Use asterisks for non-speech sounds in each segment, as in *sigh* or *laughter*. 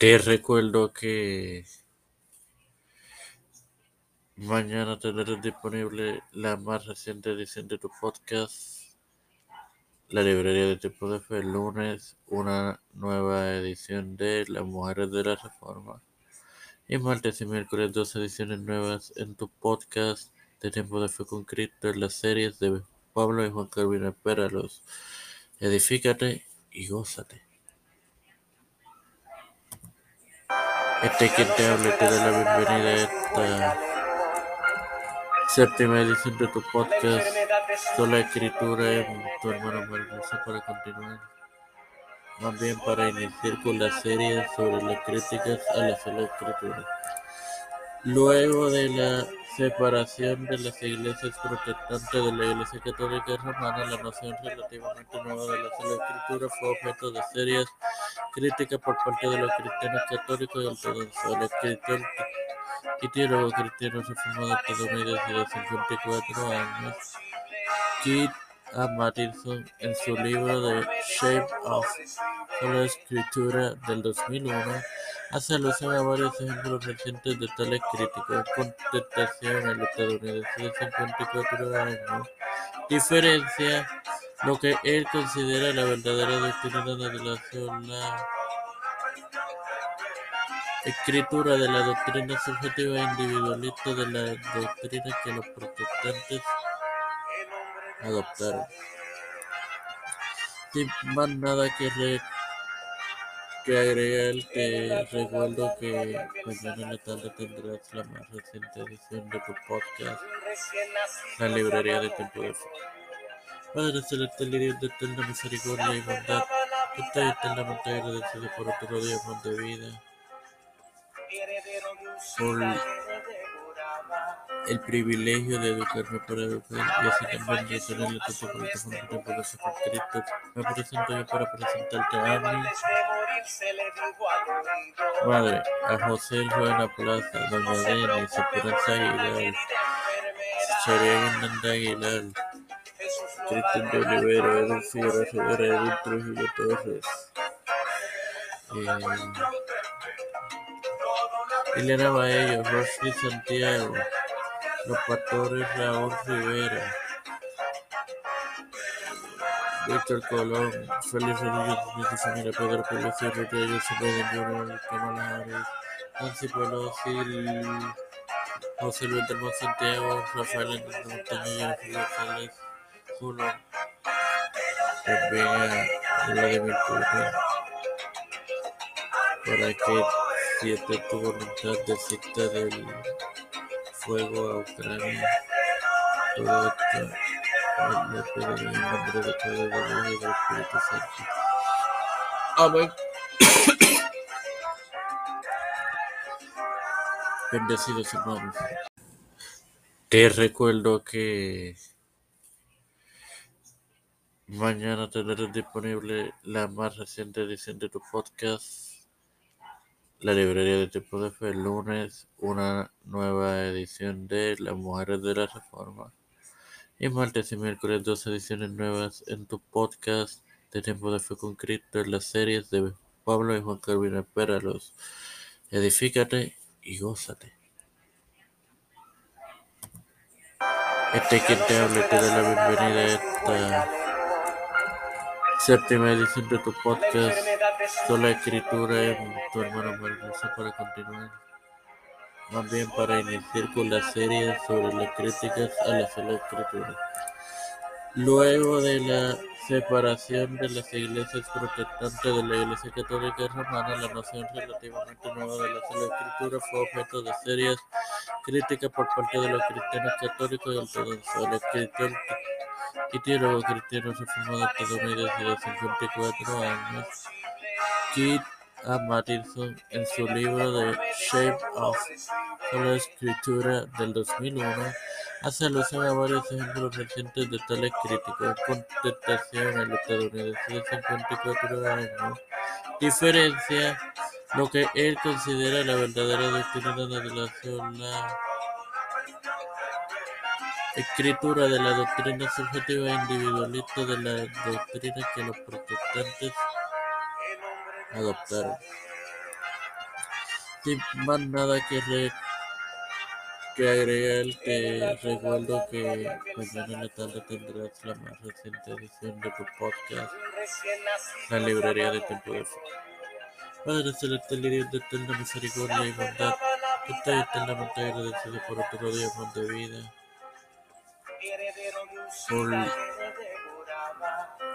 Te recuerdo que mañana tendrás disponible la más reciente edición de tu podcast, La Librería de Tiempo de Fe. El lunes, una nueva edición de Las Mujeres de la Reforma. Y martes y miércoles, dos ediciones nuevas en tu podcast de Tiempo de Fe con Cristo en las series de Pablo y Juan Carvino. Espéralos. Edifícate y gózate. Este es quien te habla te da la bienvenida a esta séptima edición de tu podcast Sola Escritura en tu hermano Marmosa para continuar. Más bien para iniciar con la serie sobre las críticas a la sola escritura. Luego de la separación de las iglesias protestantes de la Iglesia Católica Romana, la noción relativamente nueva de la sola escritura fue objeto de serias críticas por parte de los cristianos católicos y ortodoxos. El escritor y teólogo cristiano reformado estadounidense de 54 años, Keith A. Mattinson, en su libro The Shape of la Escritura del 2001, hace alusión a varios ejemplos recientes de tales críticos. En contestación, el estadounidense de 54 años diferencia lo que él considera la verdadera doctrina de la sola escritura de la doctrina subjetiva e individualista de la doctrina que los protestantes adoptaron. Sin más nada que, re, que agregar, te recuerdo que mañana en la tarde tendrás la más reciente edición de tu podcast, La Librería de Tiempo de. Padre Celestial y Dios de eterna misericordia y bondad, que estoy eternamente agradecido por otro día más de vida por el privilegio de educarme para educar y así también de tener la tuya por el tiempo de Cristo. Me presento yo para presentarte a mí, madre, a José Juana Plaza, Doña Denis, Esperanza Aguilar, Charia Hernández Aguilar, Cristian de Olivera, Edwin Figueroa Rivera, Edwin Torres. Eh, Elena Baello, Rosly Santiago, Los Pastores Raúl Rivera, Víctor Colón, Félix Rodríguez Smith y familia Pedro Pérez Sierra, José Kamala Harris, Nancy Pelosi, José Luis Santiago, Rafael Hernández Montaña, Jennifer Julio, también a Vladimir Putin, para que siete tu voluntad de cita del fuego a Ucrania. Todo esto le pido en el nombre de Padre, de Dios y del Espíritu Santo. Amén. Bendecidos hermanos. Te recuerdo que mañana tendrás disponible la más reciente edición de tu podcast la Librería de Tiempo de Fe. El lunes, una nueva edición de Las Mujeres de la Reforma. Y martes y miércoles, dos ediciones nuevas en tu podcast de Tiempo de Fe con Cristo en las series de Pablo y Juan Carvino. Espéralos. Edifícate y gózate. Este es quien te habla te da la bienvenida a esta séptima edición de tu podcast Sola Escritura en tu hermano Marmosa para continuar. Más bien para iniciar con la serie sobre las críticas a la sola escritura. Luego de la separación de las iglesias protestantes de la Iglesia Católica Romana, la noción relativamente nueva de la sola escritura fue objeto de serias críticas por parte de los cristianos católicos y ortodoxos. El escritor y teólogo cristiano reformado estadounidense de 54 años, Keith A. Mattinson, en su libro The Shape of la Escritura del 2001, hace alusión a varios ejemplos recientes de tales críticos. En contestación, el estadounidense de 54 años diferencia lo que él considera la verdadera doctrina de la sola escritura de la doctrina subjetiva e individualista de la doctrina que los protestantes adoptaron. Sin más nada que, re, que agregar, te recuerdo que mañana en la tarde tendrás la más reciente edición de tu podcast, La Librería de Tiempo de Fe. Padre Celestial y Dios de eterna misericordia y bondad, que estoy eternamente agradecido por otro día más de vida,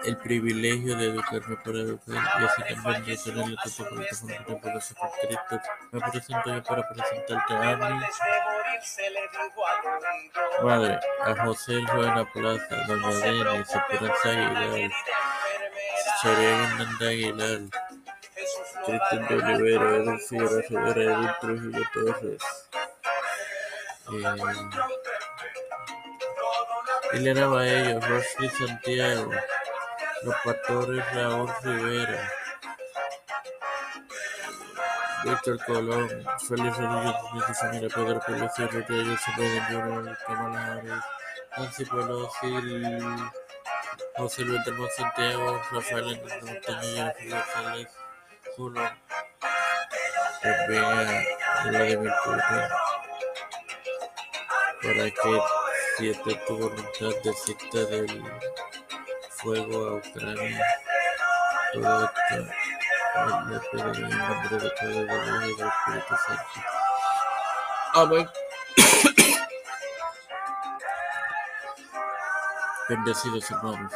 el privilegio de educarme para educar y así también de tener la tanto plataforma de poder ser Cristo. Me presento yo para presentarte a mí, madre, a José Rueda Plaza, Doña Denis, Esperanza Aguilar, Soria Hernández Aguilar, Cristian de Olivera, Edwin Figueroa Rivera, Edwin Trujillo Torres, eh, Elena Baello, Rosly Santiago, los pastores Raúl Rivera, Víctor Colón, Félix Rodríguez y familia, Pedro Pelosi, Rodríguez Cepeda Jr., Kamala Harris, Nancy Pelosi, José Luis del Santiago, Rafael Hernández Jennifer González, Julio, también a Vladimir Putin, para que siete tu voluntad desista del fuego a Ucrania. Todo esto le pediré en nombre de Padre, del Hijo y del Espíritu Santo. Amén. *coughs* Bendecidos hermanos.